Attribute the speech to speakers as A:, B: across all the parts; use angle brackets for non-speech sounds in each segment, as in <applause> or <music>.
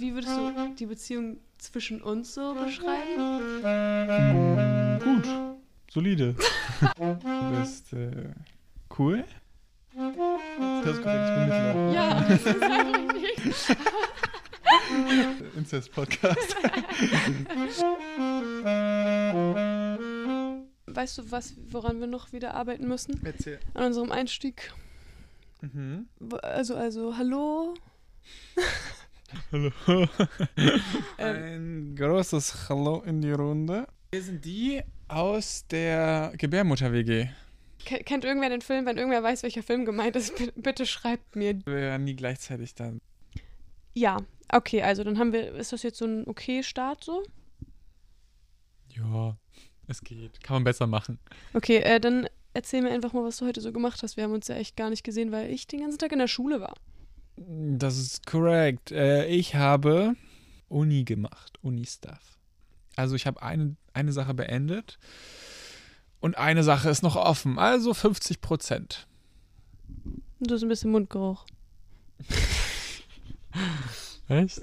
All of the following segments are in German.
A: wie würdest du die Beziehung zwischen uns so beschreiben?
B: Gut. Solide. <laughs> du bist äh, cool. Du hast korrekt, ich bin Mittler.
A: Ja, <laughs> <laughs> das ist richtig.
B: Incest-Podcast.
A: Weißt du, was, woran wir noch wieder arbeiten müssen?
B: Erzähl.
A: An unserem Einstieg.
B: Mhm.
A: Also, also, hallo.
B: Hallo.
A: Ähm,
B: Ein großes Hallo in die Runde. Wir sind die aus der Gebärmutter-WG.
A: ke- kennt irgendwer den Film? Wenn irgendwer weiß, welcher Film gemeint ist, bi- bitte schreibt mir.
B: Wir waren nie gleichzeitig dann.
A: Ja, okay, also dann haben wir, ist das jetzt so ein okay Start so?
B: Ja, es geht. Kann man besser machen.
A: Okay, äh, dann erzähl mir einfach mal, was du heute so gemacht hast. Wir haben uns ja echt gar nicht gesehen, weil ich den ganzen Tag in der Schule war.
B: Das ist korrekt. Äh, ich habe Uni gemacht, Uni-Stuff. Also ich habe eine, eine Sache beendet und eine Sache ist noch offen. Also 50 Prozent.
A: Du hast ein bisschen Mundgeruch. <laughs>
B: Echt?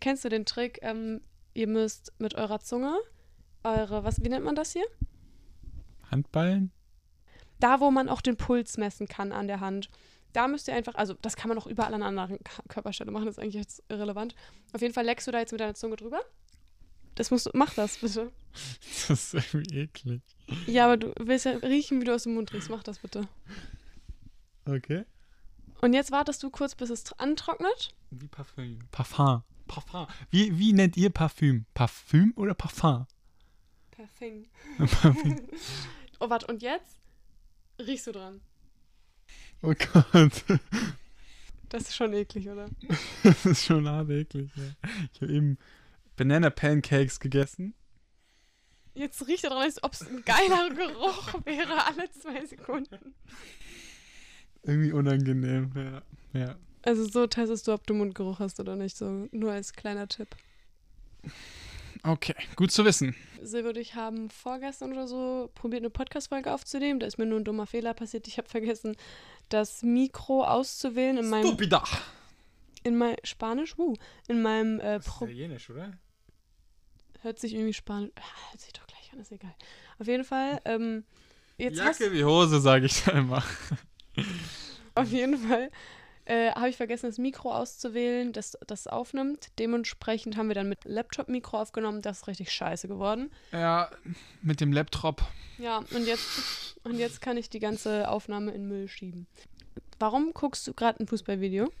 A: Kennst du den Trick? Ähm, ihr müsst mit eurer Zunge eure, was, wie nennt man das hier?
B: Handballen?
A: Da, wo man auch den Puls messen kann an der Hand. Da müsst ihr einfach, also das kann man auch überall an einer anderen Körperstelle machen, das ist eigentlich jetzt irrelevant. Auf jeden Fall leckst du da jetzt mit deiner Zunge drüber. Das musst du, mach das bitte. <laughs>
B: Das ist irgendwie eklig.
A: Ja, aber du willst ja riechen, wie du aus dem Mund riechst. Mach das bitte.
B: Okay.
A: Und jetzt wartest du kurz, bis es tr- antrocknet.
B: Wie Parfüm. Parfum. Parfum. Wie, wie nennt ihr Parfüm? Parfüm oder Parfum?
A: Perfekt.
B: Parfüm. <laughs>
A: Oh, warte, und jetzt riechst du dran.
B: Oh Gott.
A: Das ist schon eklig, oder? <laughs>
B: Das ist schon hart eklig. Ja. Ich habe eben Banana Pancakes gegessen.
A: Jetzt riecht er dran, als ob es ein geiler Geruch <laughs> wäre, alle zwei Sekunden.
B: Irgendwie unangenehm. Ja. ja.
A: Also so testest du, ob du Mundgeruch hast oder nicht, so nur als kleiner Tipp.
B: Okay, gut zu wissen.
A: Silvio und ich haben vorgestern oder so probiert, eine Podcast-Folge aufzunehmen. Da ist mir nur ein dummer Fehler passiert. Ich habe vergessen, das Mikro auszuwählen in meinem,
B: Stupida.
A: in mein, Spanisch, uh, in meinem äh, Pro
B: Italienisch, oder?
A: hört sich irgendwie Spanisch, ah, hört sich doch gleich an, ist egal. Auf jeden Fall, ähm, jetzt hast,
B: Jacke wie Hose, sage ich da <laughs> immer.
A: auf jeden Fall äh, habe ich vergessen, das Mikro auszuwählen, das das aufnimmt. Dementsprechend haben wir dann mit Laptop-Mikro aufgenommen. Das ist richtig scheiße geworden.
B: Ja, mit dem Laptop.
A: Ja, und jetzt, und jetzt kann ich die ganze Aufnahme in Müll schieben. Warum guckst du gerade ein Fußballvideo? <laughs>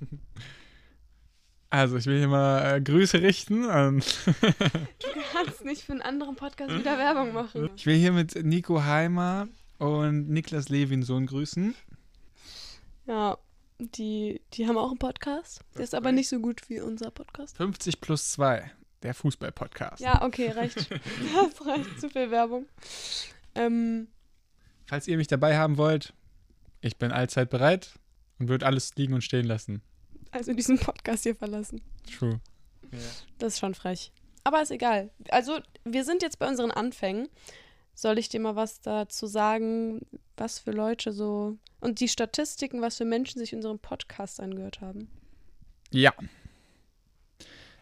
B: Also, ich will hier mal äh, Grüße richten. an- <laughs>
A: Du kannst nicht für einen anderen Podcast wieder Werbung machen.
B: ich will hier mit Nico Heimer und Niklas Levinsohn grüßen.
A: Ja, die, die haben auch einen Podcast. Der ist aber nicht so gut wie unser Podcast.
B: 50 plus 2, der Fußball-Podcast.
A: Ja, okay, reicht. Das <laughs> <laughs> reicht. Zu viel Werbung. Ähm,
B: Falls ihr mich dabei haben wollt, ich bin allzeit bereit und würde alles liegen und stehen lassen.
A: also diesen Podcast hier verlassen.
B: True.
A: Das ist schon frech. Aber ist egal. Also, wir sind jetzt bei unseren Anfängen. Soll ich dir mal was dazu sagen, was für Leute so. Und die Statistiken, was für Menschen sich unseren Podcast angehört haben?
B: Ja.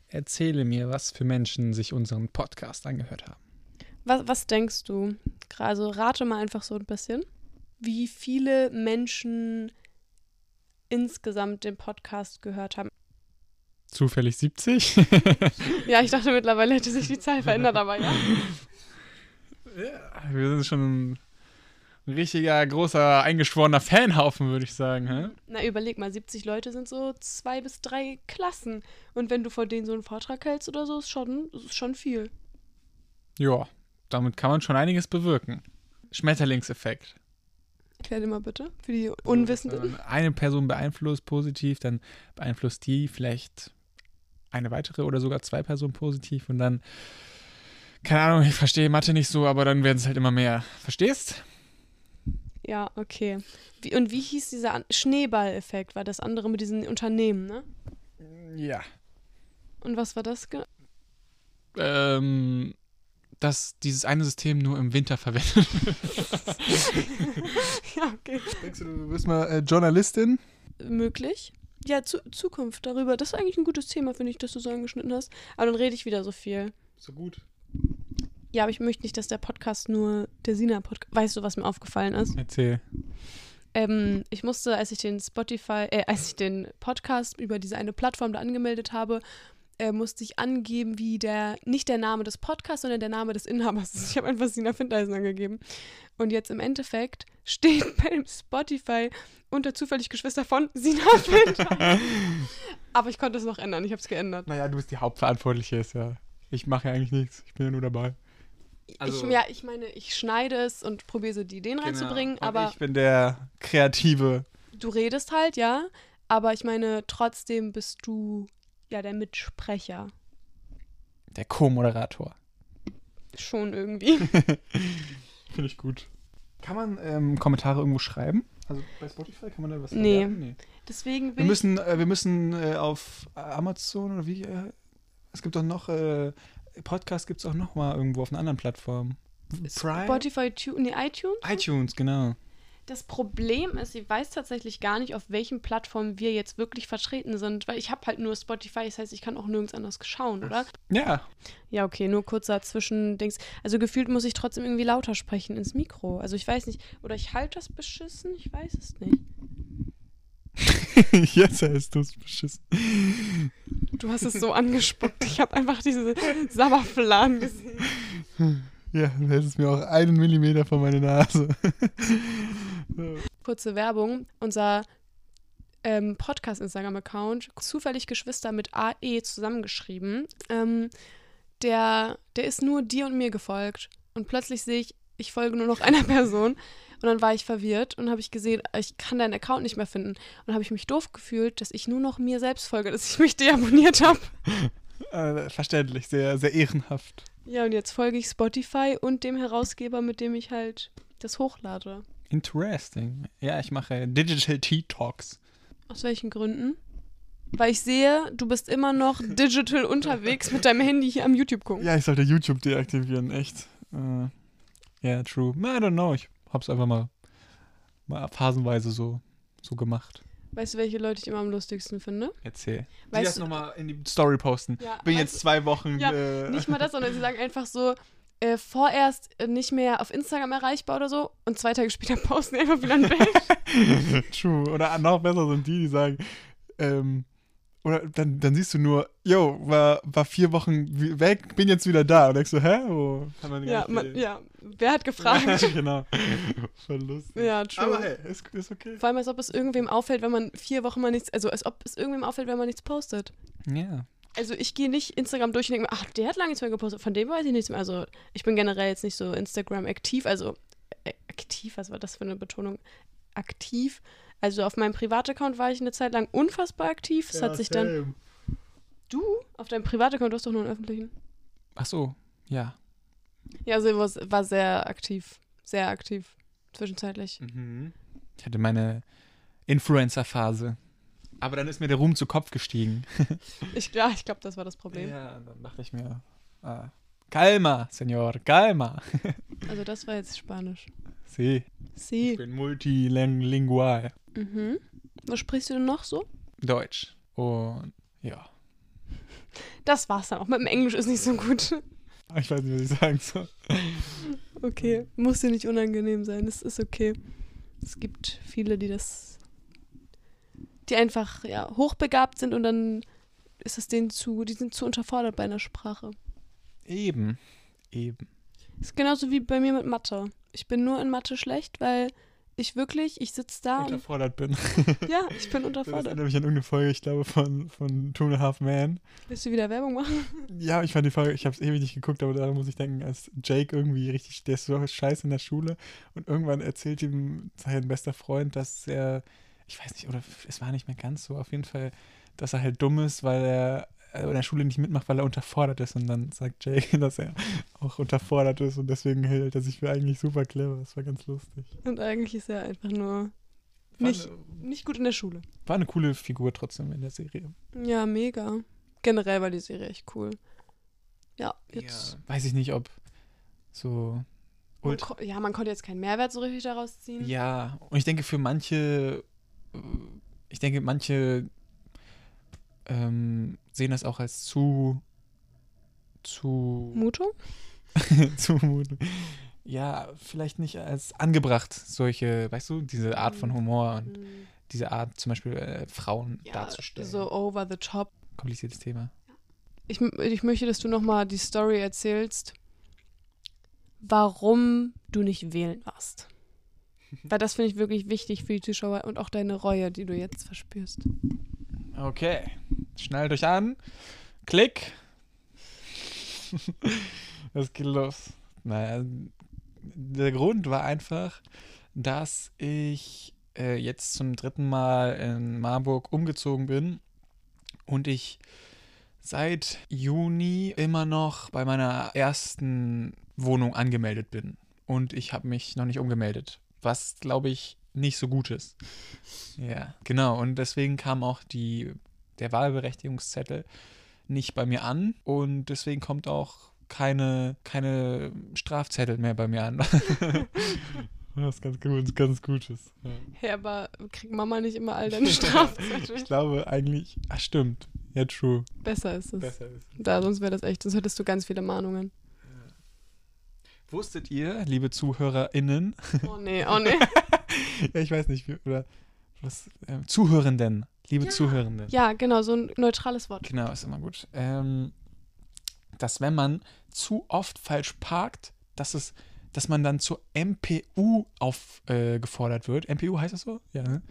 B: Erzähle mir, was für Menschen sich unseren Podcast angehört haben.
A: Was, was denkst du? Also, rate mal einfach so ein bisschen. Wie viele Menschen insgesamt den Podcast gehört haben?
B: Zufällig 70?
A: Ja, ich dachte mittlerweile hätte sich die Zahl verändert, aber ja. <laughs>
B: ja, wir sind schon ein richtiger, großer, eingeschworener Fanhaufen, würde ich sagen. Hä?
A: Na, überleg mal, 70 Leute sind so zwei bis drei Klassen. Und wenn du vor denen so einen Vortrag hältst oder so, ist schon, ist schon viel.
B: Ja, damit kann man schon einiges bewirken. Schmetterlingseffekt.
A: Erklär dir mal bitte, für die
B: Wenn
A: Unwissenden.
B: man eine Person beeinflusst positiv, dann beeinflusst die vielleicht eine weitere oder sogar zwei Personen positiv und dann, keine Ahnung, ich verstehe Mathe nicht so, aber dann werden es halt immer mehr. Verstehst?
A: Ja, okay. Wie, und wie hieß dieser Schneeball-Effekt? War das andere mit diesen Unternehmen, ne?
B: Ja.
A: Und was war das?
B: Ähm, dass dieses eine System nur im Winter verwendet wird. <laughs>
A: ja, okay.
B: Denkst du, du bist mal äh, Journalistin?
A: Möglich. ja, zu, Zukunft darüber. Das ist eigentlich ein gutes Thema, finde ich, dass du so angeschnitten hast. Aber dann rede ich wieder so viel.
B: So gut.
A: Ja, aber ich möchte nicht, dass der Podcast nur der Sina-Podcast. Weißt du, was mir aufgefallen ist?
B: Erzähl.
A: Ähm, ich musste, als ich den Spotify, äh, als ich den Podcast über diese eine Plattform da angemeldet habe, äh, musste ich angeben, wie der, nicht der Name des Podcasts, sondern der Name des Inhabers ist. Ich habe einfach Sina Findeisen angegeben. Und jetzt im Endeffekt steht <laughs> beim Spotify unter zufällig Geschwister von Sina Findeisen. Aber ich konnte es noch ändern, ich habe es geändert.
B: Naja, du bist die Hauptverantwortliche, ist ja. Ich mache ja eigentlich nichts. Ich bin ja nur dabei. Also-
A: ich, ja, ich meine, ich schneide es und probiere so die Ideen reinzubringen,
B: Genau. Und
A: aber
B: ich bin der Kreative.
A: du redest halt, ja. Aber ich meine, trotzdem bist du ja der Mitsprecher.
B: Der Co-Moderator.
A: Schon irgendwie. <laughs>
B: Finde ich gut. Kann man ähm, Kommentare irgendwo schreiben? Also bei Spotify kann man da was
A: Nee.
B: Nee.
A: Deswegen
B: Wir müssen, äh, wir müssen äh, auf Amazon oder wie? Äh, es gibt doch noch, äh, Podcast gibt es auch noch mal irgendwo auf einer anderen Plattform.
A: ich Spotify, tu nee, iTunes.
B: iTunes, genau.
A: Das Problem ist, ich weiß tatsächlich gar nicht, auf welchen Plattformen wir jetzt wirklich vertreten sind, weil ich habe halt nur Spotify, das heißt, ich kann auch nirgends anders schauen, oder?
B: Ja,
A: Ja, okay, nur kurzer Zwischendings. Also gefühlt muss ich trotzdem irgendwie lauter sprechen ins Mikro. Also ich weiß nicht, oder ich halte das beschissen, ich weiß es nicht. <laughs>
B: jetzt hast du es beschissen.
A: Du hast es so angespuckt. Ich habe einfach diese Sabberfladen gesehen.
B: Ja, du hältst mir auch einen Millimeter vor meine Nase.
A: Kurze Werbung. Unser ähm, Podcast-Instagram-Account, zufällig Geschwister mit AE zusammengeschrieben, ähm, der, der ist nur dir und mir gefolgt. Und plötzlich sehe ich, ich folge nur noch einer Person. Und dann war ich verwirrt und habe ich gesehen, ich kann deinen Account nicht mehr finden. Und habe ich mich doof gefühlt, dass ich nur noch mir selbst folge, dass ich mich deabonniert habe. <laughs>
B: Äh, verständlich, sehr, sehr ehrenhaft.
A: Ja, und jetzt folge ich Spotify und dem Herausgeber, mit dem ich halt das hochlade.
B: Interesting. Ja, ich mache Digital Tea Talks.
A: Aus welchen Gründen? Weil ich sehe, du bist immer noch digital <laughs> unterwegs mit deinem Handy hier am YouTube gucken.
B: Ja, ich sollte YouTube deaktivieren, echt. Äh, Ja, true. I don't know. Ich hab's einfach mal, mal phasenweise so, so gemacht.
A: Weißt du, welche Leute ich immer am lustigsten finde?
B: Erzähl.
A: Weißt
B: Weißt das nochmal in die Story posten.
A: Ja,
B: Bin jetzt zwei Wochen.
A: Ja,
B: äh,
A: Nicht mal das, sondern sie sagen einfach so, äh, vorerst äh, nicht mehr auf Instagram erreichbar oder so und zwei Tage später posten die einfach wieder ein Bild. <laughs>
B: True. Oder noch besser sind die, die sagen, ähm, oder dann, dann siehst du nur, yo, war, war vier Wochen weg, bin jetzt wieder da. Und denkst du, hä? Oh, kann man
A: ja, man, ja, wer hat gefragt? <laughs>
B: genau. Voll lustig.
A: ja, true.
B: Aber hey, ist, ist okay.
A: Vor allem, als ob es irgendwem auffällt, wenn man vier Wochen mal nichts, also als ob es irgendwem auffällt, wenn man nichts postet.
B: Ja.
A: Also ich gehe nicht Instagram durch und denke mir, ach, der hat lange nichts mehr gepostet, von dem weiß ich nichts mehr. Also ich bin generell jetzt nicht so Instagram aktiv, also äh, aktiv, was war das für eine Betonung? Aktiv. Also auf meinem Privataccount war ich eine Zeit lang unfassbar aktiv. Das hat sich dann. Du? Auf deinem Privataccount, du hast doch nur einen öffentlichen.
B: Ach so, ja.
A: Ja, also war, war sehr aktiv. Sehr aktiv. Zwischenzeitlich.
B: Ich hatte meine Influencer-Phase. Aber dann ist mir der Ruhm zu Kopf gestiegen. <laughs>
A: Ich, ja, ich glaube, das war das Problem.
B: Ja, dann dachte ich mir, ah, calma, Senor, calma.
A: Also das war jetzt Spanisch.
B: Sie, ich
A: Sie.
B: bin multilingual.
A: Mhm. Was sprichst du denn noch so?
B: Deutsch. Und ja,
A: Das war's dann auch. Mit dem Englisch ist nicht so gut.
B: ich weiß nicht, was ich sagen soll.
A: Okay, muss dir nicht unangenehm sein. Es ist okay. Es gibt viele, die das, die einfach ja hochbegabt sind und dann ist es denen zu, die sind zu unterfordert bei einer Sprache.
B: Eben, eben.
A: ist genauso wie bei mir mit Mathe. Ich bin nur in Mathe schlecht, weil ich wirklich, ich sitze da und
B: Unterfordert bin. <laughs>
A: ja, ich bin
B: Das
A: unterfordert.
B: erinnert mich an irgendeine Folge, ich glaube, von, von Two and a Half Men.
A: Willst du wieder Werbung machen?
B: Ja, ich fand die Folge, ich habe es ewig nicht geguckt, aber da muss ich denken, als Jake irgendwie richtig, der ist so scheiße in der Schule und irgendwann erzählt ihm sein bester Freund, dass er, ich weiß nicht, oder es war nicht mehr ganz so, auf jeden Fall, dass er halt dumm ist, weil er in der Schule nicht mitmacht, weil er unterfordert ist und dann sagt Jake, <laughs> dass er auch unterfordert ist und deswegen hält er sich für eigentlich super clever. Das war ganz lustig.
A: Und eigentlich ist er einfach nur
B: War,
A: nicht,
B: eine,
A: nicht gut in der Schule.
B: war eine coole Figur trotzdem in der Serie.
A: Ja, mega. Generell war die Serie echt cool. Ja, jetzt.
B: Ja, weiß ich nicht, ob so
A: Man ja, man konnte jetzt keinen Mehrwert so richtig daraus ziehen.
B: Ja, und ich denke für manche, äh, ich denke, manche ähm, sehen das auch als zu zu
A: Mutung? <laughs>
B: Zumutung. Ja, vielleicht nicht als angebracht, solche, weißt du, diese Art von Humor und diese Art, zum Beispiel äh, Frauen
A: Ja,
B: darzustellen.
A: so over the top.
B: Kompliziertes Thema.
A: Ich, ich möchte, dass du nochmal die Story erzählst, warum du nicht wählen warst. <laughs> Weil das finde ich wirklich wichtig für die Zuschauer und auch deine Reue, die du jetzt verspürst.
B: Okay. Schnallt euch an. Klick. <laughs> Es geht los. Naja, der Grund war einfach, dass ich äh, jetzt zum dritten Mal in Marburg umgezogen bin und ich seit Juni immer noch bei meiner ersten Wohnung angemeldet bin. Und ich habe mich noch nicht umgemeldet, was, glaube ich, nicht so gut ist. Ja, genau. Und deswegen kam auch die, der Wahlberechtigungszettel nicht bei mir an. Und deswegen kommt auch keine, keine Strafzettel mehr bei mir an. <laughs> Was ganz gut, ganz Gutes. Ja.
A: Hey, aber kriegt Mama nicht immer all <laughs> deine Strafzettel?
B: Ich glaube eigentlich, ach stimmt, ja true.
A: Besser ist es.
B: Besser ist.
A: Da, sonst wäre das echt, sonst hättest du ganz viele Mahnungen.
B: Wusstet ihr, liebe ZuhörerInnen,
A: Oh nee, oh nee. <laughs>
B: ja, ich weiß nicht, wie- oder was, äh, Zuhörenden, liebe Zuhörenden.
A: Ja, genau, so ein neutrales Wort.
B: Genau, ist immer gut. Ähm, dass wenn zu oft falsch parkt, dass es, dass man dann zur MPU aufgefordert äh, wird. MPU heißt das so? Ja, ne?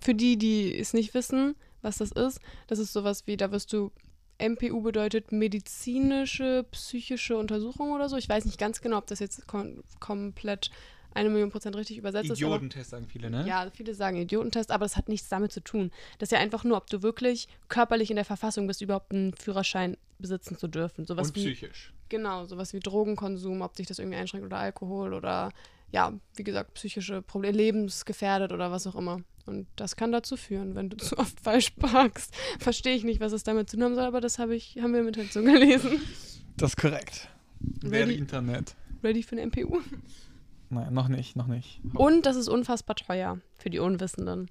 A: Für die, die es nicht wissen, was das ist, das ist sowas wie, da wirst du, MPU bedeutet medizinische, psychische Untersuchung oder so. Ich weiß nicht ganz genau, ob das jetzt kom komplett eine Million Prozent richtig übersetzt ist. aber-
B: Idiotentest sagen viele, ne?
A: Ja, viele sagen Idiotentest, aber das hat nichts damit zu tun. Das ist ja einfach nur, ob du wirklich körperlich in der Verfassung bist, überhaupt einen Führerschein besitzen zu dürfen. Sowas
B: Und
A: wie
B: psychisch.
A: Genau, sowas wie Drogenkonsum, ob sich das irgendwie einschränkt oder Alkohol oder ja, wie gesagt, psychische Probleme, lebensgefährdet oder was auch immer. Und das kann dazu führen, wenn du <laughs> zu oft falsch parkst. Verstehe ich nicht, was es damit zu tun haben soll, aber das habe ich, haben wir im Internet so gelesen.
B: Das ist korrekt. Wer
A: Ready?
B: Internet.
A: Ready für eine MPU.
B: Nein, noch nicht, noch nicht.
A: Und das ist unfassbar teuer für die Unwissenden.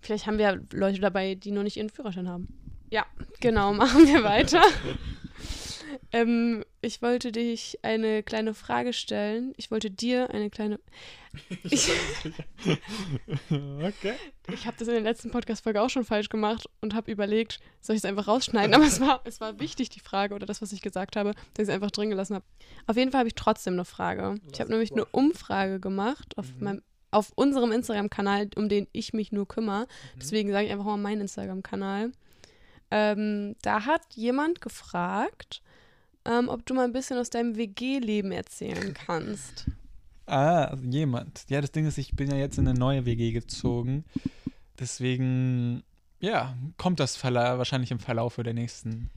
A: Vielleicht haben wir Leute dabei, die noch nicht ihren Führerschein haben. Ja, genau, <laughs> machen wir weiter. Ähm, ich wollte dich eine kleine Frage stellen. Ich wollte dir eine kleine. <laughs> Ich, <laughs>
B: okay.
A: ich habe das in der letzten Podcast-Folge auch schon falsch gemacht und habe überlegt, soll ich es einfach rausschneiden? Aber es war, es war wichtig, die Frage oder das, was ich gesagt habe, dass ich es einfach drin gelassen habe. Auf jeden Fall habe ich trotzdem eine Frage. Ich habe nämlich eine Umfrage gemacht auf
B: Mhm.
A: meinem auf unserem Instagram-Kanal, um den ich mich nur kümmere. Deswegen sage ich einfach mal meinen Instagram-Kanal. Ähm, da hat jemand gefragt, ähm, ob du mal ein bisschen aus deinem WG-Leben erzählen kannst.
B: Ah, also jemand. Ja, das Ding ist, ich bin ja jetzt in eine neue WG gezogen. Deswegen, ja, kommt das Verla wahrscheinlich im Verlaufe der nächsten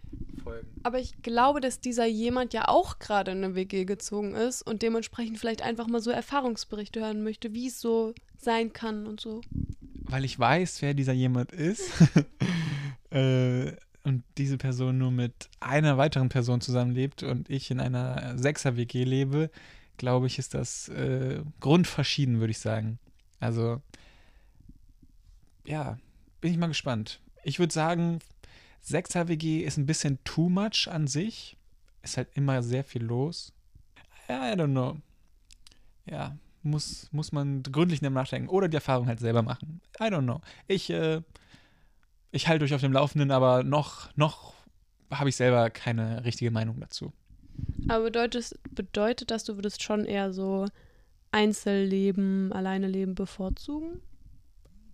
B: Folgen.
A: Aber ich glaube, dass dieser jemand ja auch gerade in eine WG gezogen ist und dementsprechend vielleicht einfach mal so Erfahrungsberichte hören möchte, wie es so sein kann und so.
B: Weil ich weiß, wer dieser jemand ist. <laughs> äh, und diese Person nur mit einer weiteren Person zusammenlebt und ich in einer Sechser-WG lebe, glaube ich, ist das äh, grundverschieden, würde ich sagen. Also, ja, bin ich mal gespannt. Ich würde sagen, Sechser-WG ist ein bisschen too much an sich. Ist halt immer sehr viel los. I don't know. Ja, muss, muss man gründlich nachdenken oder die Erfahrung halt selber machen. I don't know. Ich, äh, ich halte euch auf dem Laufenden, aber noch, noch habe ich selber keine richtige Meinung dazu.
A: Aber bedeutet, bedeutet das, du würdest schon eher so Einzelleben, alleine leben bevorzugen?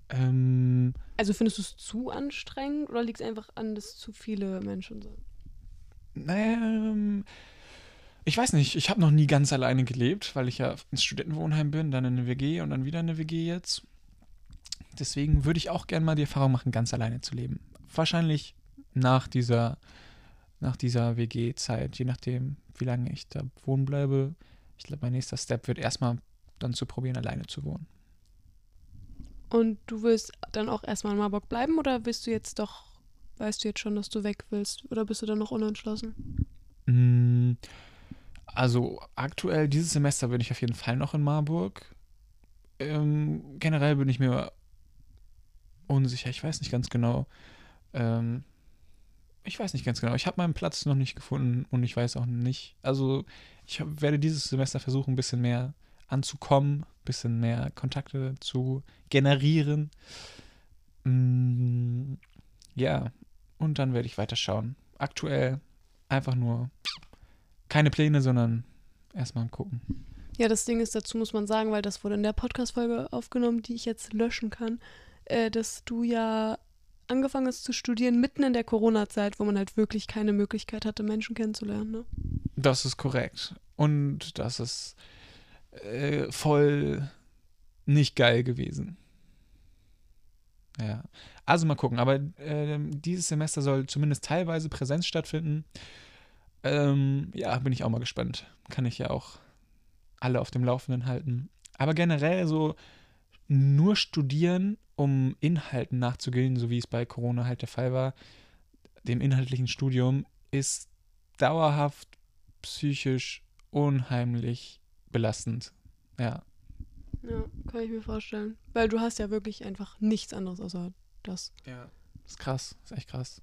B: Ähm,
A: Also findest du es zu anstrengend oder liegt es einfach an, dass zu viele Menschen sind?
B: naja, ähm, ich weiß nicht, ich habe noch nie ganz alleine gelebt, weil ich ja ins Studentenwohnheim bin, dann in eine WG und dann wieder in eine WG jetzt. Deswegen würde ich auch gerne mal die Erfahrung machen, ganz alleine zu leben. Wahrscheinlich nach dieser, nach dieser WG-Zeit, je nachdem, wie lange ich da wohnen bleibe. Ich glaube, mein nächster Step wird erstmal dann zu probieren, alleine zu wohnen.
A: Und du willst dann auch erstmal in Marburg bleiben oder willst du jetzt doch, weißt du jetzt schon, dass du weg willst? Oder bist du dann noch unentschlossen?
B: Mm, Also aktuell, dieses Semester bin ich auf jeden Fall noch in Marburg. Ähm, generell bin ich mir unsicher, ich weiß nicht ganz genau, ähm, ich weiß nicht ganz genau. Ich habe meinen Platz noch nicht gefunden und ich weiß auch nicht. Also ich werde dieses Semester versuchen, ein bisschen mehr anzukommen, ein bisschen mehr Kontakte zu generieren. Mm, ja, und dann werde ich weiterschauen. Aktuell einfach nur keine Pläne, sondern erstmal gucken.
A: Ja, das Ding ist, dazu muss man sagen, weil das wurde in der Podcast-Folge aufgenommen, die ich jetzt löschen kann, äh, dass du ja angefangen hast zu studieren mitten in der Corona-Zeit, wo man halt wirklich keine Möglichkeit hatte, Menschen kennenzulernen. Ne?
B: Das ist korrekt. Und das ist äh, voll nicht geil gewesen. Ja. Also mal gucken. Aber äh, dieses Semester soll zumindest teilweise Präsenz stattfinden. Ähm, ja, bin ich auch mal gespannt. Kann ich ja auch alle auf dem Laufenden halten. Aber generell so nur studieren, um Inhalten nachzugehen, so wie es bei Corona halt der Fall war, dem inhaltlichen Studium, ist dauerhaft psychisch unheimlich belastend. Ja.
A: Ja, kann ich mir vorstellen. Weil du hast ja wirklich einfach nichts anderes außer das.
B: Ja. Das ist krass, das ist echt krass.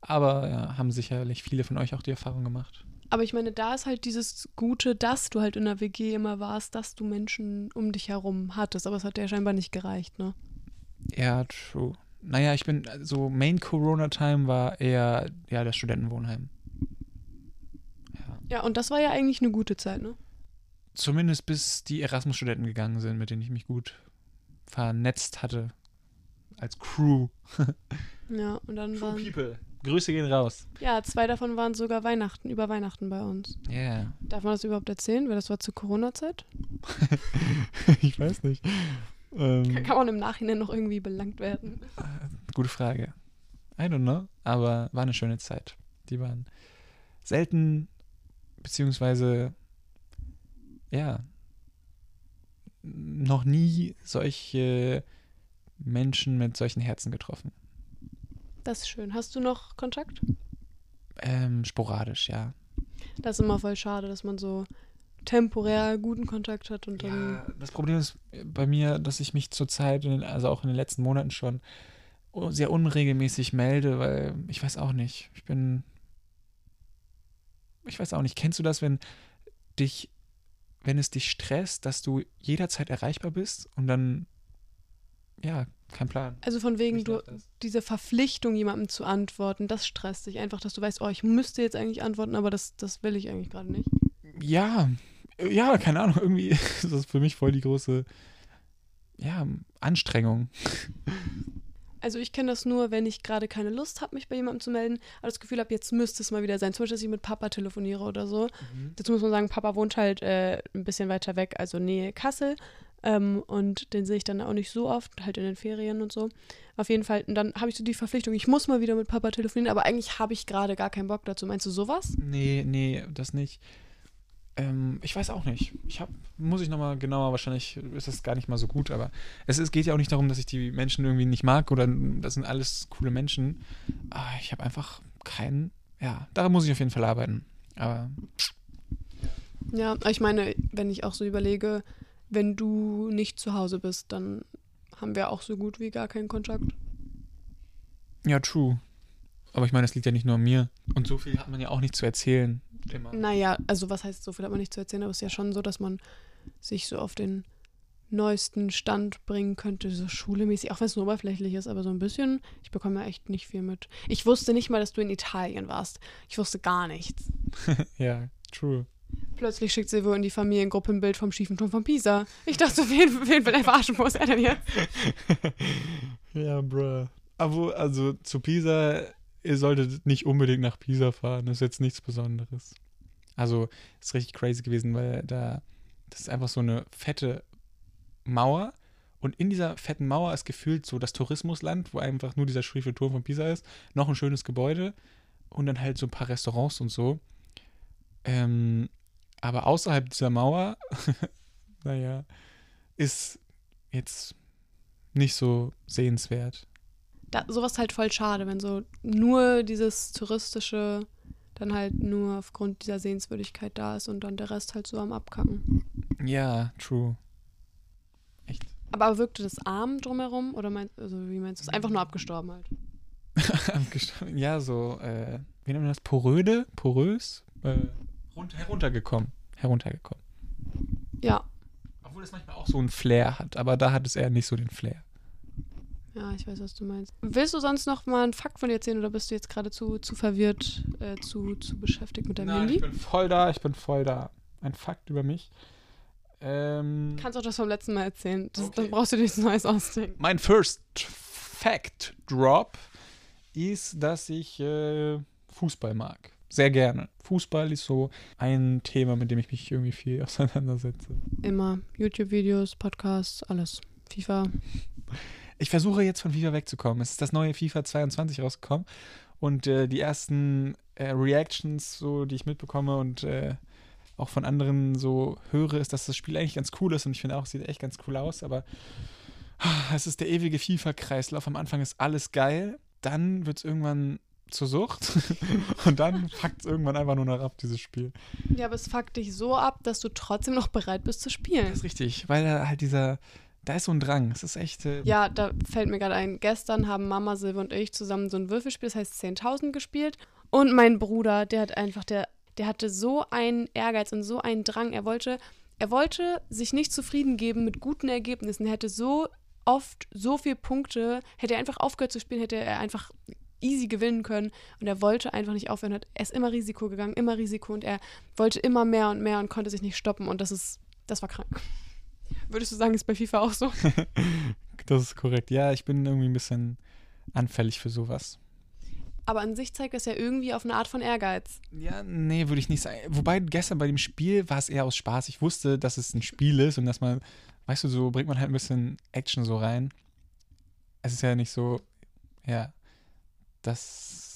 B: Aber ja, haben sicherlich viele von euch auch die Erfahrung gemacht.
A: Aber ich meine, da ist halt dieses Gute, dass du halt in der WG immer warst, dass du Menschen um dich herum hattest. Aber es hat ja scheinbar nicht gereicht, ne?
B: Ja, true. Naja, ich bin, so Main Corona-Time war eher, ja, das Studentenwohnheim.
A: Ja. ja, und das war ja eigentlich eine gute Zeit, ne?
B: Zumindest bis die Erasmus-Studenten gegangen sind, mit denen ich mich gut vernetzt hatte. Als Crew. <laughs>
A: ja, und dann
B: Crew
A: waren.
B: People. Grüße gehen raus.
A: Ja, zwei davon waren sogar Weihnachten, über Weihnachten bei uns.
B: Ja. Yeah.
A: Darf man das überhaupt erzählen? Weil das war zur Corona-Zeit? <laughs>
B: ich weiß nicht. Ähm,
A: Kann man im Nachhinein noch irgendwie belangt werden?
B: Äh, gute Frage. I don't know. Aber war eine schöne Zeit. Die waren selten, beziehungsweise, ja, noch nie solche Menschen mit solchen Herzen getroffen.
A: Das ist schön. Hast du noch Kontakt?
B: Ähm, sporadisch, ja.
A: Das ist immer voll schade, dass man so temporär guten Kontakt hat und dann.
B: Ja, das Problem ist bei mir, dass ich mich zurzeit, also auch in den letzten Monaten schon, sehr unregelmäßig melde, weil ich weiß auch nicht. Ich bin. Ich weiß auch nicht. Kennst du das, wenn dich, wenn es dich stresst, dass du jederzeit erreichbar bist und dann ja, kein Plan.
A: Also von wegen, du, diese Verpflichtung, jemandem zu antworten, das stresst dich einfach, dass du weißt, oh, ich müsste jetzt eigentlich antworten, aber das, das will ich eigentlich gerade nicht.
B: Ja, ja, keine Ahnung, irgendwie <laughs> ist das für mich voll die große, ja, Anstrengung.
A: Also ich kenne das nur, wenn ich gerade keine Lust habe, mich bei jemandem zu melden, aber das Gefühl habe, jetzt müsste es mal wieder sein. Zum Beispiel, dass ich mit Papa telefoniere oder so. Mhm. Dazu muss man sagen, Papa wohnt halt äh, ein bisschen weiter weg, also Nähe Kassel. Ähm, und den sehe ich dann auch nicht so oft, halt in den Ferien und so. Auf jeden Fall, und dann habe ich so die Verpflichtung, ich muss mal wieder mit Papa telefonieren, aber eigentlich habe ich gerade gar keinen Bock dazu. Meinst du sowas?
B: Nee, nee, das nicht. Ähm, ich weiß auch nicht. Ich habe, muss ich nochmal genauer, wahrscheinlich ist das gar nicht mal so gut, aber es, es geht ja auch nicht darum, dass ich die Menschen irgendwie nicht mag oder das sind alles coole Menschen. Aber ich habe einfach keinen, ja, daran muss ich auf jeden Fall arbeiten. Aber.
A: Ja, ich meine, wenn ich auch so überlege, wenn du nicht zu Hause bist, dann haben wir auch so gut wie gar keinen Kontakt.
B: Ja, true. Aber ich meine, es liegt ja nicht nur an mir. Und so viel hat man ja auch nicht zu erzählen.
A: Immer. Naja, also was heißt, so viel hat man nicht zu erzählen, aber es ist ja schon so, dass man sich so auf den neuesten Stand bringen könnte, so schulemäßig, auch wenn es nur oberflächlich ist, aber so ein bisschen, ich bekomme ja echt nicht viel mit. Ich wusste nicht mal, dass du in Italien warst. Ich wusste gar nichts. <laughs>
B: ja, true.
A: Plötzlich schickt Silvio in die Familiengruppe ein Bild vom schiefen Turm von Pisa. Ich dachte, wen, wen will er verarschen? Wo ist er denn jetzt? <laughs>
B: ja, bruh. Aber also zu Pisa, ihr solltet nicht unbedingt nach Pisa fahren. Das ist jetzt nichts Besonderes. Also, ist richtig crazy gewesen, weil da, das ist einfach so eine fette Mauer. Und in dieser fetten Mauer ist gefühlt so das Tourismusland, wo einfach nur dieser schiefe Turm von Pisa ist. Noch ein schönes Gebäude. Und dann halt so ein paar Restaurants und so. Ähm, aber außerhalb dieser Mauer, <laughs> naja, ist jetzt nicht so sehenswert.
A: Da, sowas halt voll schade, wenn so nur dieses touristische dann halt nur aufgrund dieser Sehenswürdigkeit da ist und dann der Rest halt so am Abkacken.
B: Ja, true.
A: Echt. Aber wirkte das arm drumherum oder meinst, also wie meinst du es? Einfach nur abgestorben halt? <laughs>
B: ja, so, äh, wie nennt man das? Poröde? Porös? Äh, runter, heruntergekommen. Heruntergekommen.
A: Ja.
B: Obwohl es manchmal auch so einen Flair hat, aber da hat es eher nicht so den Flair.
A: Ja, ich weiß, was du meinst. Willst du sonst noch mal einen Fakt von dir erzählen oder bist du jetzt gerade zu, zu verwirrt, äh, zu, zu beschäftigt mit deinem
B: Nein,
A: Handy?
B: ich bin voll da, ich bin voll da. Ein Fakt über mich. Ähm,
A: Kannst auch das vom letzten Mal erzählen. Das,
B: Okay.
A: Dann brauchst du dir nichts Neues ausdenken.
B: mein First Fact Drop ist, dass ich äh, Fußball mag. Sehr gerne. Fußball ist so ein Thema, mit dem ich mich irgendwie viel <laughs> auseinandersetze.
A: Immer. YouTube-Videos, Podcasts, alles. FIFA. <laughs>
B: Ich versuche jetzt von FIFA wegzukommen. Es ist das neue FIFA 22 rausgekommen und äh, die ersten äh, Reactions, so, die ich mitbekomme und äh, auch von anderen so höre, ist, dass das Spiel eigentlich ganz cool ist und ich finde auch, es sieht echt ganz cool aus, aber es ist der ewige FIFA-Kreislauf. Am Anfang ist alles geil, dann wird es irgendwann zur Sucht <laughs> und dann packt es irgendwann einfach nur noch ab, dieses Spiel.
A: Ja, aber es fuckt dich so ab, dass du trotzdem noch bereit bist zu spielen.
B: Das ist richtig, weil halt dieser, da ist so ein Drang. Es ist echt. Äh,
A: Ja, da fällt mir gerade ein, gestern haben Mama, Silve und ich zusammen so ein Würfelspiel, das heißt 10.000 gespielt. Und mein Bruder, der hat einfach, der, der hatte so einen Ehrgeiz und so einen Drang. Er wollte, er wollte sich nicht zufrieden geben mit guten Ergebnissen. Er hätte so oft so viele Punkte, hätte er einfach aufgehört zu spielen, hätte er einfach easy gewinnen können. Und er wollte einfach nicht aufhören. Er ist immer Risiko gegangen, immer Risiko. Und er wollte immer mehr und mehr und konnte sich nicht stoppen. Und das ist, das war krank. Würdest du sagen, ist bei FIFA auch so? <laughs>
B: Das ist korrekt. Ja, ich bin irgendwie ein bisschen anfällig für sowas.
A: Aber an sich zeigt das ja irgendwie auf eine Art von Ehrgeiz.
B: Ja, nee, würde ich nicht sagen. Wobei gestern bei dem Spiel war es eher aus Spaß. Ich wusste, dass es ein Spiel ist und dass man, weißt du, so bringt man halt ein bisschen Action so rein. Es ist ja nicht so, ja, dass,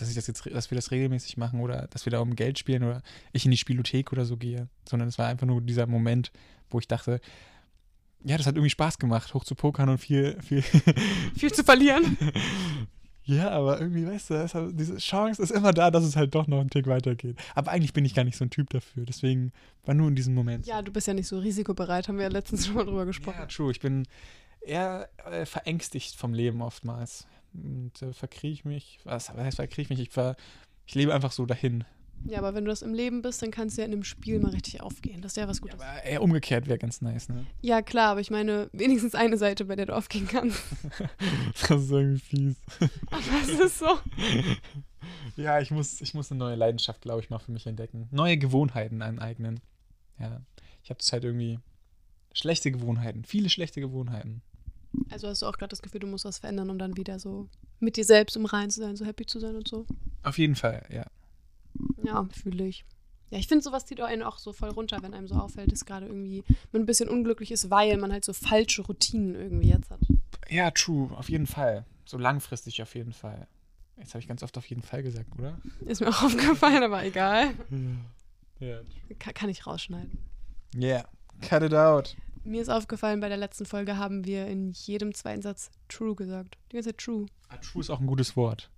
B: dass ich das jetzt, dass wir das regelmäßig machen oder dass wir da um Geld spielen oder ich in die Spielothek oder so gehe, sondern es war einfach nur dieser Moment, wo ich dachte, ja, das hat irgendwie Spaß gemacht, hoch zu pokern und viel, viel, <laughs>
A: Viel zu verlieren. <laughs>
B: Ja, aber irgendwie, weißt du, ist halt, diese Chance ist immer da, dass es halt doch noch einen Tick weitergeht. Aber eigentlich bin ich gar nicht so ein Typ dafür. Deswegen war nur in diesem Moment.
A: Ja, du bist ja nicht so risikobereit, haben wir ja letztens schon mal drüber gesprochen.
B: ja true. Ich bin eher äh, verängstigt vom Leben oftmals. Und äh, verkriege ich mich. Was, was heißt verkriege ich mich? Ich, ver, ich lebe einfach so dahin.
A: Ja, aber wenn du das im Leben bist, dann kannst du ja in einem Spiel mal richtig aufgehen. Das ist ja was
B: Ja,
A: Gutes.
B: aber eher umgekehrt wäre ganz nice, ne?
A: Ja, klar, aber ich meine, wenigstens eine Seite, bei der du aufgehen kannst. <laughs>
B: das ist irgendwie fies.
A: Aber es ist so. <laughs>
B: Ja, ich muss, ich muss eine neue Leidenschaft, glaube ich, mal für mich entdecken. Neue Gewohnheiten aneignen. Ja. Ich habe das halt irgendwie. Schlechte Gewohnheiten. Viele schlechte Gewohnheiten.
A: Also hast du auch gerade das Gefühl, du musst was verändern, um dann wieder so mit dir selbst im Reinen zu sein, so happy zu sein und so.
B: Auf jeden Fall, ja.
A: Ja, fühle ich. Ja, ich finde, sowas zieht einen auch so voll runter, wenn einem so auffällt, dass gerade irgendwie man ein bisschen unglücklich ist, weil man halt so falsche Routinen irgendwie jetzt hat.
B: Ja, true, auf jeden Fall. So langfristig auf jeden Fall. Jetzt habe ich ganz oft auf jeden Fall gesagt, oder?
A: Ist mir auch <laughs> aufgefallen, aber egal.
B: Ja.
A: Kann, kann ich rausschneiden.
B: Yeah, cut it out.
A: Mir ist aufgefallen, bei der letzten Folge haben wir in jedem zweiten Satz true gesagt. Die ganze Zeit true.
B: Ah, true ist auch ein gutes Wort.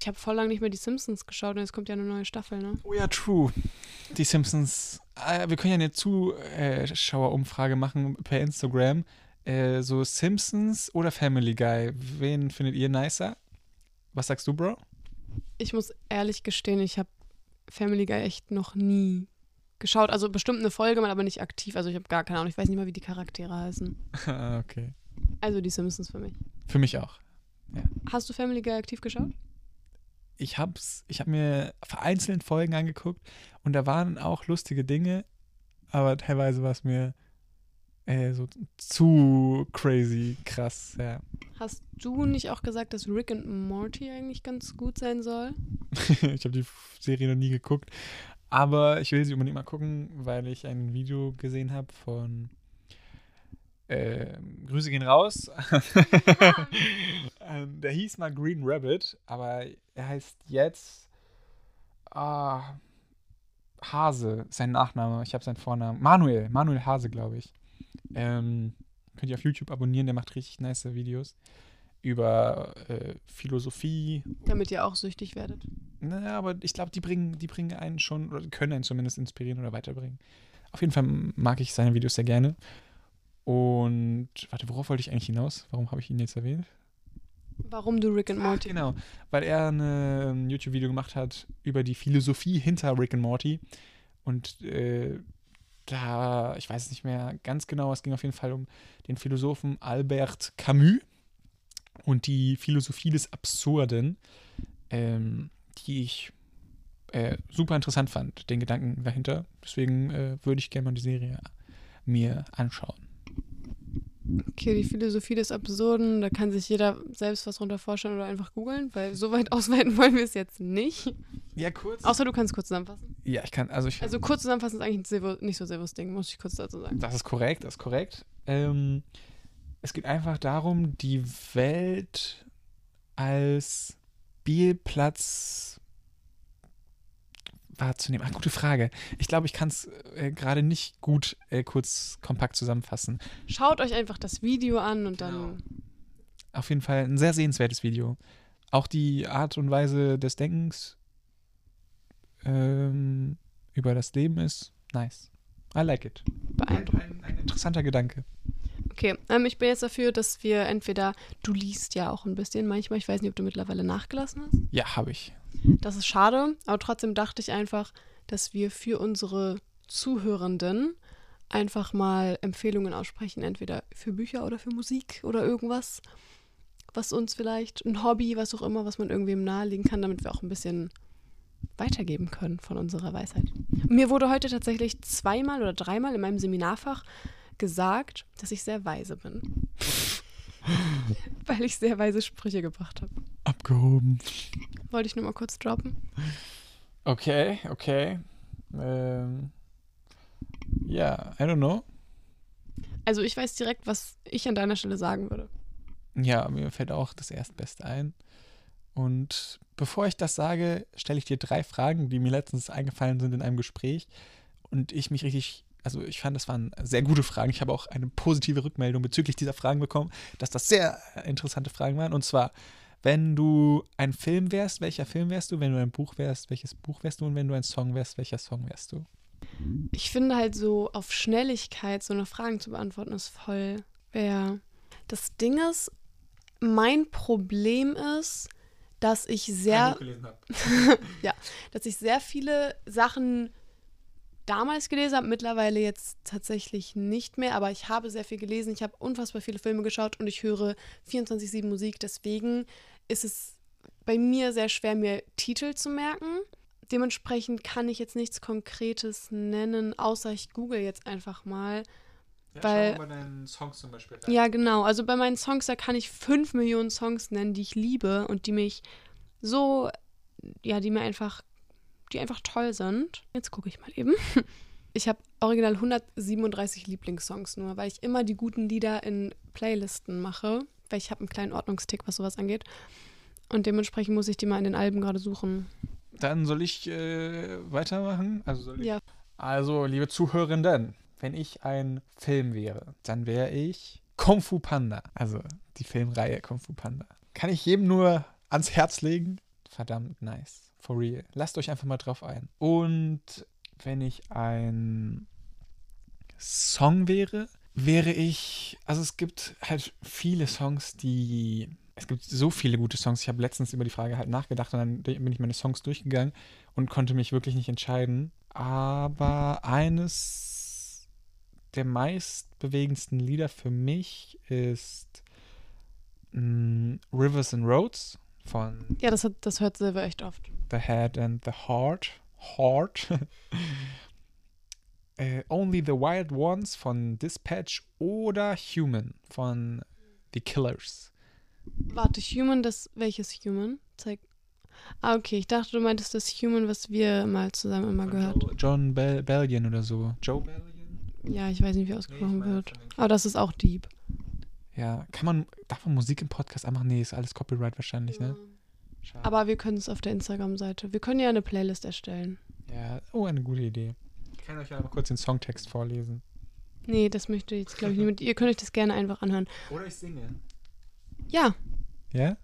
A: Ich habe voll lange nicht mehr die Simpsons geschaut und jetzt kommt ja eine neue Staffel, ne?
B: Oh ja, true. Die Simpsons. Äh, wir können ja eine Zuschauerumfrage machen per Instagram. Äh, so Simpsons oder Family Guy. Wen findet ihr nicer? Was sagst du, Bro?
A: Ich muss ehrlich gestehen, ich habe Family Guy echt noch nie geschaut. Also bestimmt eine Folge, mal aber nicht aktiv. Also ich habe gar keine Ahnung. Ich weiß nicht mal, wie die Charaktere heißen. <laughs>
B: Ah, okay.
A: Also die Simpsons für mich.
B: Für mich auch.
A: Hast du Family Guy aktiv geschaut?
B: ich hab's, ich habe mir vereinzelt Folgen angeguckt und da waren auch lustige Dinge, aber teilweise war es mir äh, so zu crazy krass, ja.
A: Hast du nicht auch gesagt, dass Rick und Morty eigentlich ganz gut sein soll? <laughs>
B: ich habe die Serie noch nie geguckt, aber ich will sie unbedingt mal gucken, weil ich ein Video gesehen habe von äh, Grüße gehen raus. <laughs> ähm, der hieß mal Green Rabbit, aber er heißt jetzt ah, Hase, sein Nachname. Ich habe seinen Vornamen. Manuel, Manuel Hase, glaube ich. Ähm, könnt ihr auf YouTube abonnieren, der macht richtig nice Videos über äh, Philosophie,
A: Damit ihr auch süchtig werdet.
B: naja, aber ich glaube, die bringen, die bringen einen schon, oder können einen zumindest inspirieren oder weiterbringen. Auf jeden Fall mag ich seine Videos sehr gerne. Und, warte, worauf wollte ich eigentlich hinaus? Warum habe ich ihn jetzt erwähnt?
A: Warum du Rick and
B: Ach,
A: Morty?
B: genau, weil er ein YouTube-Video gemacht hat über die Philosophie hinter Rick and Morty. Und äh, da, ich weiß es nicht mehr ganz genau, es ging auf jeden Fall um den Philosophen Albert Camus und die Philosophie des Absurden, ähm, die ich äh, super interessant fand, den Gedanken dahinter. Deswegen äh, würde ich gerne mal die Serie mir anschauen.
A: Okay, die Philosophie des Absurden, da kann sich jeder selbst was runter vorstellen oder einfach googeln, weil so weit <laughs> ausweiten wollen wir es jetzt nicht.
B: Ja, kurz.
A: Außer du kannst kurz zusammenfassen.
B: Ja, ich kann, also ich
A: Also kurz zusammenfassen ist eigentlich ein Silvo, nicht so Silvos Ding, muss ich kurz dazu sagen.
B: Das ist korrekt, das ist korrekt. Ähm, es geht einfach darum, die Welt als Spielplatz wahrzunehmen. Ach, gute Frage. Ich glaube, ich kann es äh, gerade nicht gut äh, kurz kompakt zusammenfassen.
A: Schaut euch einfach das Video an und dann.
B: Genau. Auf jeden Fall ein sehr sehenswertes Video. Auch die Art und Weise des Denkens ähm, über das Leben ist nice. I like it.
A: beeindruckend.
B: Ein, ein interessanter Gedanke.
A: Okay, ähm, ich bin jetzt dafür, dass wir entweder, du liest ja auch ein bisschen manchmal, ich weiß nicht, ob du mittlerweile nachgelassen hast.
B: Ja, habe ich.
A: Das ist schade, aber trotzdem dachte ich einfach, dass wir für unsere Zuhörenden einfach mal Empfehlungen aussprechen, entweder für Bücher oder für Musik oder irgendwas, was uns vielleicht, ein Hobby, was auch immer, was man irgendwem nahelegen kann, damit wir auch ein bisschen weitergeben können von unserer Weisheit. Mir wurde heute tatsächlich zweimal oder dreimal in meinem Seminarfach gesagt, dass ich sehr weise bin. <laughs> Weil ich sehr weise Sprüche gebracht habe.
B: Abgehoben.
A: Wollte ich nur mal kurz droppen.
B: Okay, okay. Ähm, ja, I don't know.
A: Also ich weiß direkt, was ich an deiner Stelle sagen würde.
B: Ja, mir fällt auch das Erstbeste ein. Und bevor ich das sage, stelle ich dir drei Fragen, die mir letztens eingefallen sind in einem Gespräch. Und ich mich richtig, also ich fand, das waren sehr gute Fragen. Ich habe auch eine positive Rückmeldung bezüglich dieser Fragen bekommen, dass das sehr interessante Fragen waren. Und zwar, wenn du ein Film wärst, welcher Film wärst du? Wenn du ein Buch wärst, welches Buch wärst du? Und wenn du ein Song wärst, welcher Song wärst du?
A: Ich finde halt so auf Schnelligkeit so eine Frage zu beantworten ist voll schwer. Das Ding ist, mein Problem ist, dass ich sehr, <laughs> dass ich sehr viele Sachen damals gelesen habe, mittlerweile jetzt tatsächlich nicht mehr, aber ich habe sehr viel gelesen, ich habe unfassbar viele Filme geschaut und ich höre 24/7 Musik, deswegen ist es bei mir sehr schwer, mir Titel zu merken. Dementsprechend kann ich jetzt nichts Konkretes nennen, außer ich google jetzt einfach mal. Weil-
B: bei deinen Songs zum Beispiel
A: Ja, genau. Also bei meinen Songs, da kann ich fünf Millionen Songs nennen, die ich liebe und die mich so, ja, die mir einfach, die einfach toll sind. Jetzt gucke ich mal eben. <laughs> Ich habe original 137 Lieblingssongs nur, weil ich immer die guten Lieder in Playlisten mache, weil ich habe einen kleinen Ordnungstick, was sowas angeht. Und dementsprechend muss ich die mal in den Alben gerade suchen.
B: Dann soll ich äh, weitermachen? Also, ich
A: Ja.
B: also, liebe Zuhörenden, wenn ich ein Film wäre, dann wäre ich Kung Fu Panda. Also die Filmreihe Kung Fu Panda. Kann ich jedem nur ans Herz legen? Verdammt nice. For real. Lasst euch einfach mal drauf ein. Und wenn ich ein Song wäre, wäre ich. Also es gibt halt viele Songs, die. Es gibt so viele gute Songs. Ich habe letztens über die Frage halt nachgedacht und dann bin ich meine Songs durchgegangen und konnte mich wirklich nicht entscheiden. Aber eines der meistbewegendsten Lieder für mich ist mm, Rivers and Roads von
A: Ja, das, hat, das hört Silver echt oft.
B: The Head and the Heart. Heart. <laughs> äh, Only the Wild Ones von Dispatch oder Human von The Killers.
A: Warte, Human, das, welches Human? Zeig. Ah, okay, ich dachte, du meintest das Human, was wir mal zusammen immer gehört.
B: Joe- John Bel Belgian oder so. Joe Belgian?
A: Ja, ich weiß nicht, wie ausgesprochen wird. Aber das ist auch Deep.
B: Ja, kann man, darf man Musik im Podcast anmachen? Nee, ist alles Copyright wahrscheinlich, ne? Schade.
A: Aber wir können es auf der Instagram-Seite. Wir können ja eine Playlist erstellen.
B: Ja, oh, eine gute Idee. Ich kann euch ja mal kurz den Songtext vorlesen.
A: Nee, das möchte ich jetzt, glaube ich, nicht mit. Ihr könnt euch das gerne einfach anhören.
B: Oder ich singe.
A: Ja,
B: Ja?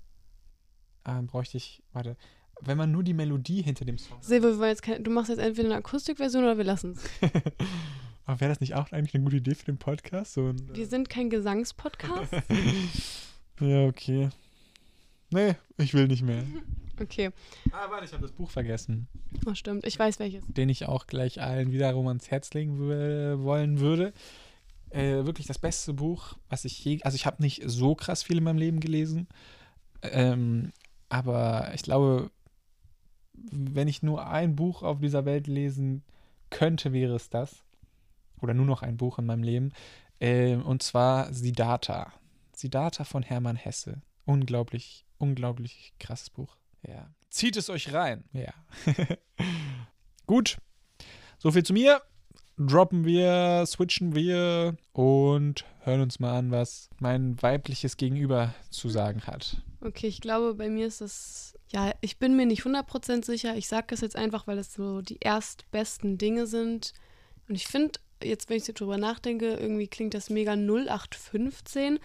B: Ähm, bräuchte ich, warte. Wenn man nur die Melodie hinter dem Song.
A: Wir wollen jetzt keine, du machst jetzt entweder eine Akustikversion oder wir lassen es. <laughs>
B: Aber wäre das nicht auch eigentlich eine gute Idee für den Podcast? So ein,
A: Wir sind kein Gesangspodcast. <laughs>
B: ja, okay. Nee, ich will nicht mehr. <laughs>
A: Okay.
B: Ah, warte, ich habe das Buch vergessen.
A: Oh, stimmt. Ich weiß welches.
B: Den ich auch gleich allen wiederum ans Herz legen wür- wollen würde. Äh, wirklich das beste Buch, was ich je. Also, ich habe nicht so krass viel in meinem Leben gelesen. Ähm, aber ich glaube, wenn ich nur ein Buch auf dieser Welt lesen könnte, wäre es das. Oder nur noch ein Buch in meinem Leben. Ähm, und zwar Siddhartha. Siddhartha von Hermann Hesse. Unglaublich, unglaublich krasses Buch. Ja. Zieht es euch rein. Ja. <laughs> Gut. So viel zu mir. Droppen wir, switchen wir und hören uns mal an, was mein weibliches Gegenüber zu sagen hat.
A: Okay, ich glaube, bei mir ist das. Ja, ich bin mir nicht 100% sicher. Ich sage das jetzt einfach, weil es so die erstbesten Dinge sind. Und ich finde, jetzt, wenn ich so drüber nachdenke, irgendwie klingt das mega 0815.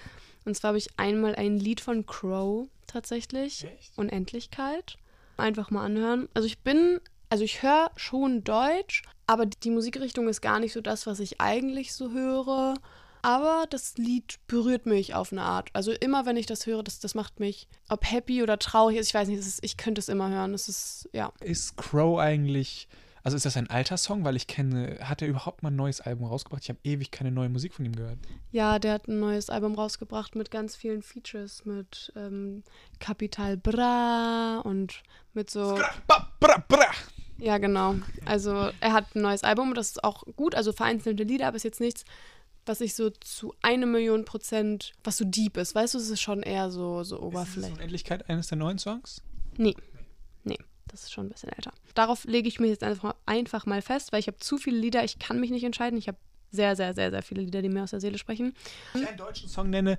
A: Und zwar habe ich einmal ein Lied von Crow tatsächlich.
B: Echt?
A: Unendlichkeit. Einfach mal anhören. Also ich bin, also ich höre schon Deutsch, aber die Musikrichtung ist gar nicht so das, was ich eigentlich so höre. Aber das Lied berührt mich auf eine Art. Also immer, wenn ich das höre, das, das macht mich, ob happy oder traurig ist, ich weiß nicht, ist, ich könnte es immer hören. Das ist, ja.
B: Ist Crow eigentlich, also ist das ein alter Song? Weil ich kenne, hat er überhaupt mal ein neues Album rausgebracht? Ich habe ewig keine neue Musik von ihm gehört.
A: Ja, der hat ein neues Album rausgebracht mit ganz vielen Features, mit ähm, Capital Bra und mit so.
B: Bra, bra, bra.
A: Ja, genau. Also er hat ein neues Album und das ist auch gut, also vereinzelte Lieder, aber ist jetzt nichts, was ich so zu eine Million Prozent, was so deep ist. Weißt du, es ist schon eher so, so
B: Ist diese
A: oberflächlich.
B: Unendlichkeit eines der neuen Songs?
A: Nee. Das ist schon ein bisschen älter. Darauf lege ich mich jetzt einfach, einfach mal fest, weil ich habe zu viele Lieder, ich kann mich nicht entscheiden. Ich habe sehr, sehr, sehr, sehr viele Lieder, die mir aus der Seele sprechen.
B: Wenn ich einen deutschen Song nenne,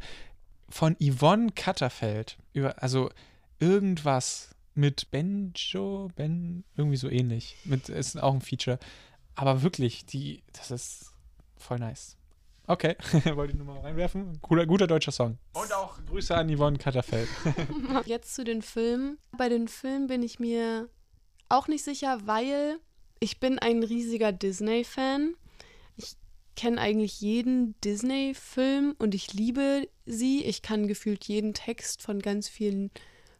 B: von Yvonne Katterfeld, über, also irgendwas mit Benjo, Ben, irgendwie so ähnlich. Mit, ist auch ein Feature. Aber wirklich, die, das ist voll nice. Okay, <laughs> wollte ich nur mal reinwerfen. Cooler, guter deutscher Song. Und auch Grüße an Yvonne Katterfeld. <laughs>
A: Jetzt zu den Filmen. Bei den Filmen bin ich mir auch nicht sicher, weil ich bin ein riesiger Disney-Fan. Ich kenne eigentlich jeden Disney-Film und ich liebe sie. Ich kann gefühlt jeden Text von ganz vielen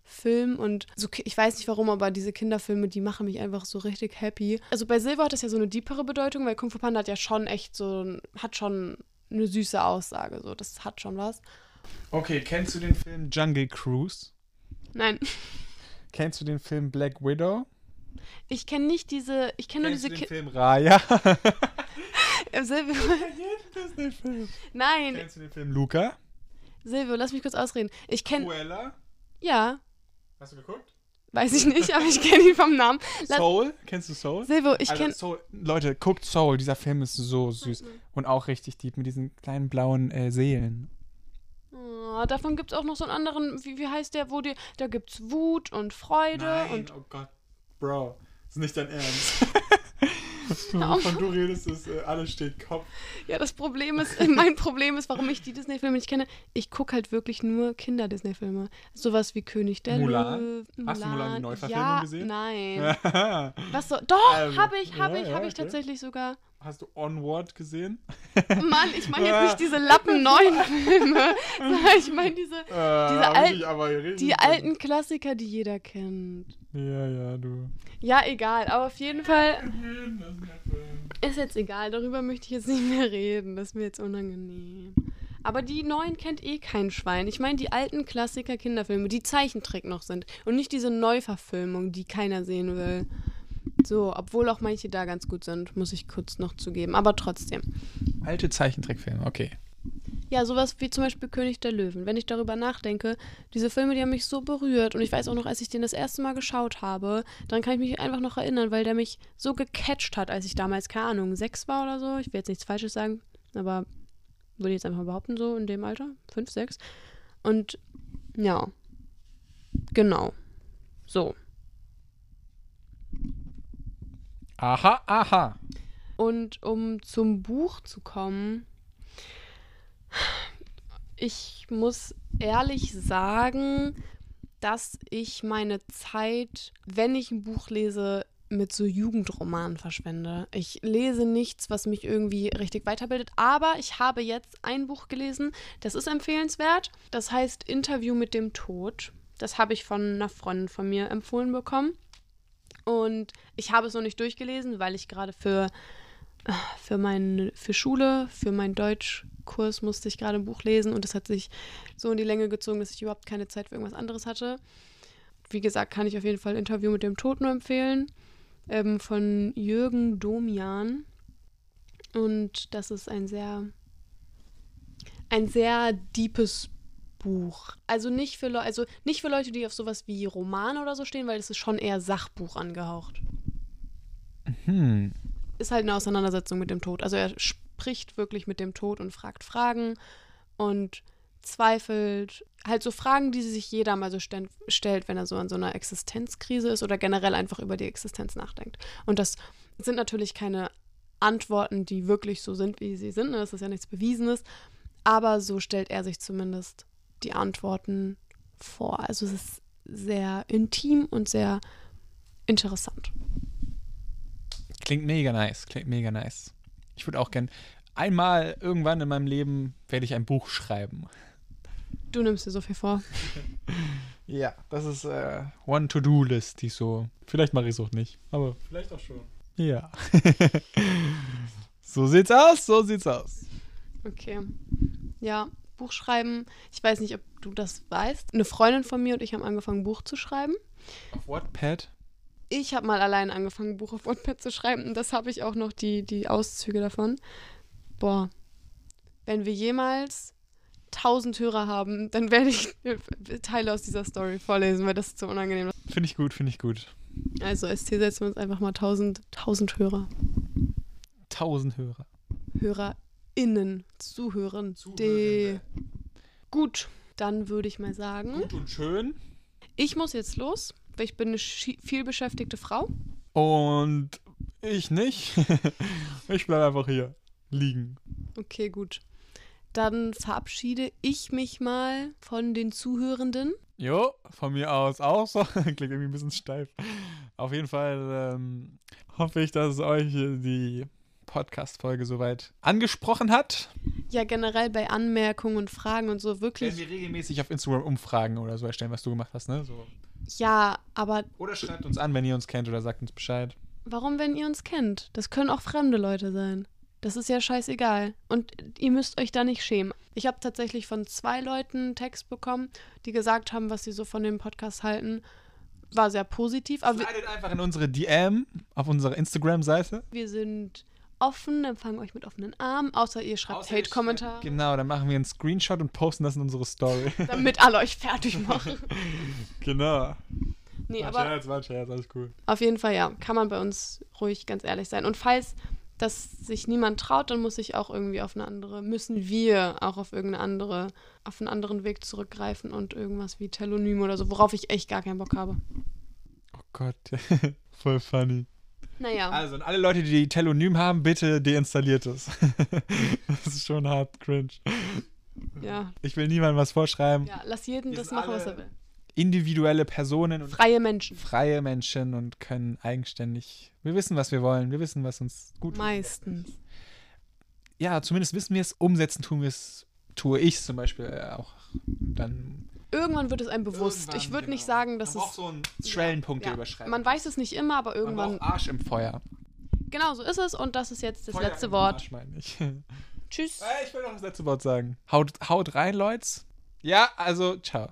A: Filmen und so, ich weiß nicht warum, aber diese Kinderfilme, die machen mich einfach so richtig happy. Also bei Silver hat das ja so eine deepere Bedeutung, weil Kung Fu Panda hat ja schon echt so, hat schon eine süße Aussage, so, das hat schon was.
B: Okay, kennst du den Film Jungle Cruise?
A: Nein,
B: Kennst du den Film Black Widow?
A: ich kenne nicht diese, ich kenne nur
B: Kennst du
A: diese
B: den
A: Ki
B: Film Raya? <laughs> <laughs>
A: Silvio. Nein,
B: Kennst du den Film Luca?
A: Silvio, lass mich kurz ausreden. Ich kenne,
B: Cruella?
A: ja,
B: Hast du geguckt?
A: Weiß ich nicht, aber ich kenne ihn vom Namen. Lass-
B: Soul? Kennst du Soul?
A: Silvio, ich
B: Alter,
A: kenne.
B: Leute, guckt Soul. Dieser Film ist so süß. Und auch richtig deep mit diesen kleinen blauen äh, Seelen.
A: oh, davon gibt es auch noch so einen anderen, wie, wie heißt der, wo die, da gibt es Wut und Freude und,
B: oh Gott. Bro, ist nicht dein Ernst. <laughs> Wovon du redest, ist äh, alles steht Kopf.
A: ja, das Problem ist, mein Problem ist, warum ich die Disney-Filme nicht kenne, ich gucke halt wirklich nur Kinder-Disney-Filme. Sowas wie König der
B: Mulan?
A: Löwen.
B: Hast du Mulan die Neuverfilmung
A: ja,
B: gesehen?
A: Nein. <laughs> Was so, doch,
B: Also,
A: habe ich, habe
B: ja,
A: ich,
B: ja,
A: habe ich
B: okay.
A: tatsächlich sogar.
B: Hast du Onward gesehen?
A: Mann, ich meine jetzt <laughs> nicht diese Lappen neuen Filme, sondern ich meine diese,
B: Äh, aber richtig
A: die alten Klassiker, die jeder kennt.
B: Ja, ja, du.
A: Ja, egal, aber auf jeden Fall
B: Das ist der Film.
A: ist jetzt egal, darüber möchte ich jetzt nicht mehr reden, das ist mir jetzt unangenehm. Aber die neuen kennt eh kein Schwein. Ich meine die alten Klassiker Kinderfilme, die Zeichentrick noch sind und nicht diese Neuverfilmung, die keiner sehen will. So, obwohl auch manche da ganz gut sind, muss ich kurz noch zugeben, aber trotzdem.
B: Alte Zeichentrickfilme, okay.
A: Ja, sowas wie zum Beispiel König der Löwen. Wenn ich darüber nachdenke, diese Filme, die haben mich so berührt. Und ich weiß auch noch, als ich den das erste Mal geschaut habe, dann kann ich mich einfach noch erinnern, weil der mich so gecatcht hat, als ich damals, keine Ahnung, sechs war oder so. Ich will jetzt nichts Falsches sagen, aber würde ich jetzt einfach behaupten, so in dem Alter. Fünf, sechs. Und ja, genau. So.
B: Aha, aha.
A: Und um zum Buch zu kommen, ich muss ehrlich sagen, dass ich meine Zeit, wenn ich ein Buch lese, mit so Jugendromanen verschwende. Ich lese nichts, was mich irgendwie richtig weiterbildet, aber ich habe jetzt ein Buch gelesen, das ist empfehlenswert. Das heißt Interview mit dem Tod. Das habe ich von einer Freundin von mir empfohlen bekommen. Und ich habe es noch nicht durchgelesen, weil ich gerade für, für, mein, für Schule, für meinen Deutschkurs musste ich gerade ein Buch lesen und es hat sich so in die Länge gezogen, dass ich überhaupt keine Zeit für irgendwas anderes hatte. Wie gesagt, kann ich auf jeden Fall Interview mit dem Tod nur empfehlen. Ähm, von Jürgen Domian. Und das ist ein sehr, ein sehr deepes Buch. Also nicht für, Le also nicht für Leute, die auf sowas wie Roman oder so stehen, weil es ist schon eher Sachbuch angehaucht.
B: Hm.
A: Ist halt eine Auseinandersetzung mit dem Tod. Also er spricht wirklich mit dem Tod und fragt Fragen und zweifelt. Halt so Fragen, die sich jeder mal so st stellt, wenn er so an so einer Existenzkrise ist oder generell einfach über die Existenz nachdenkt. Und das sind natürlich keine Antworten, die wirklich so sind, wie sie sind. Ne? Das ist ja nichts Bewiesenes. Aber so stellt er sich zumindest die Antworten vor. Also es ist sehr intim und sehr interessant.
B: Klingt mega nice, klingt mega nice. Ich würde auch gern einmal irgendwann in meinem Leben werde ich ein Buch schreiben.
A: Du nimmst dir so viel vor. <laughs>
B: ja, das ist äh, One To-Do-List, die so. Vielleicht mache ich es auch nicht, aber vielleicht auch schon. Ja. <laughs> so sieht's aus, so sieht's aus.
A: Okay. Ja, Buch schreiben. Ich weiß nicht, ob du das weißt. Eine Freundin von mir und ich haben angefangen, ein Buch zu schreiben.
B: Auf Wattpad?
A: Ich habe mal allein angefangen, ein Buch auf Wattpad zu schreiben. Und das habe ich auch noch die, die Auszüge davon. Boah. Wenn wir jemals 1000 Hörer haben, dann werde ich Teile aus dieser Story vorlesen, weil das ist so unangenehm.
B: Finde ich gut, finde ich gut.
A: Also ST setzen wir uns einfach mal 1000, 1000 Hörer.
B: 1000 Hörer.
A: HörerInnen, Zuhören.
B: Zuhörende.
A: Gut, dann würde ich mal sagen,
B: Gut und schön.
A: ich muss jetzt los, weil ich bin eine vielbeschäftigte Frau.
B: Und ich nicht. <laughs> ich bleibe einfach hier liegen.
A: Okay, gut. Dann verabschiede ich mich mal von den Zuhörenden.
B: Jo, von mir aus auch so. <laughs> Klingt irgendwie ein bisschen steif. Auf jeden Fall ähm, hoffe ich, dass euch die Podcast-Folge soweit angesprochen hat.
A: Ja, generell bei Anmerkungen und Fragen und so wirklich.
B: wir regelmäßig auf Instagram Umfragen oder so erstellen, was du gemacht hast, ne? So.
A: Ja, aber
B: Oder schreibt uns an, wenn ihr uns kennt oder sagt uns Bescheid.
A: warum, wenn ihr uns kennt? Das können auch fremde Leute sein. Das ist ja scheißegal. Und ihr müsst euch da nicht schämen. Ich habe tatsächlich von zwei Leuten einen Text bekommen, die gesagt haben, was sie so von dem Podcast halten. War sehr positiv. Aber
B: Slidet einfach in unsere DM auf unserer Instagram-Seite.
A: wir sind offen, empfangen euch mit offenen Armen, außer ihr schreibt Hate-Kommentare,
B: Genau, dann machen wir einen Screenshot und posten das in unsere Story. <laughs>
A: damit alle euch fertig machen. <laughs>
B: genau.
A: Nee,
B: War
A: aber
B: Scherz, war Scherz, alles cool.
A: auf jeden Fall, ja, kann man bei uns ruhig ganz ehrlich sein. Und falls das sich niemand traut, dann muss ich auch irgendwie auf eine andere, müssen wir auch auf irgendeine andere, auf einen anderen Weg zurückgreifen und irgendwas wie Telonym oder so, worauf ich echt gar keinen Bock habe.
B: Oh Gott, <laughs> voll funny.
A: Naja,
B: Also, und alle Leute, die Telonym haben, bitte deinstalliert es. <laughs> das ist schon hart cringe.
A: ja.
B: Ich will niemandem was vorschreiben.
A: Ja, lass jeden
B: Wir
A: das machen, was
B: alle-
A: er will.
B: Individuelle Personen und
A: Freie Menschen.
B: freie Menschen und können eigenständig. Wir wissen, was wir wollen. Wir wissen, was uns gut
A: Meistens.
B: Ja, zumindest wissen wir es. Umsetzen tun wir es, tue ich zum Beispiel auch dann.
A: Irgendwann wird es einem bewusst.
B: Irgendwann,
A: ich würde nicht
B: genau.
A: sagen, dass
B: Man
A: es.
B: so einen Schwellenpunkt
A: ja,
B: überschreiten.
A: Man weiß es nicht immer, aber
B: Man
A: irgendwann.
B: braucht Arsch im Feuer.
A: Genau, so ist es und das ist jetzt das
B: Feuer
A: letzte
B: im
A: Wort.
B: Arsch, meine ich.
A: Tschüss.
B: Ich will noch das letzte Wort sagen. Haut, haut rein, Leute. Ja, also, ciao.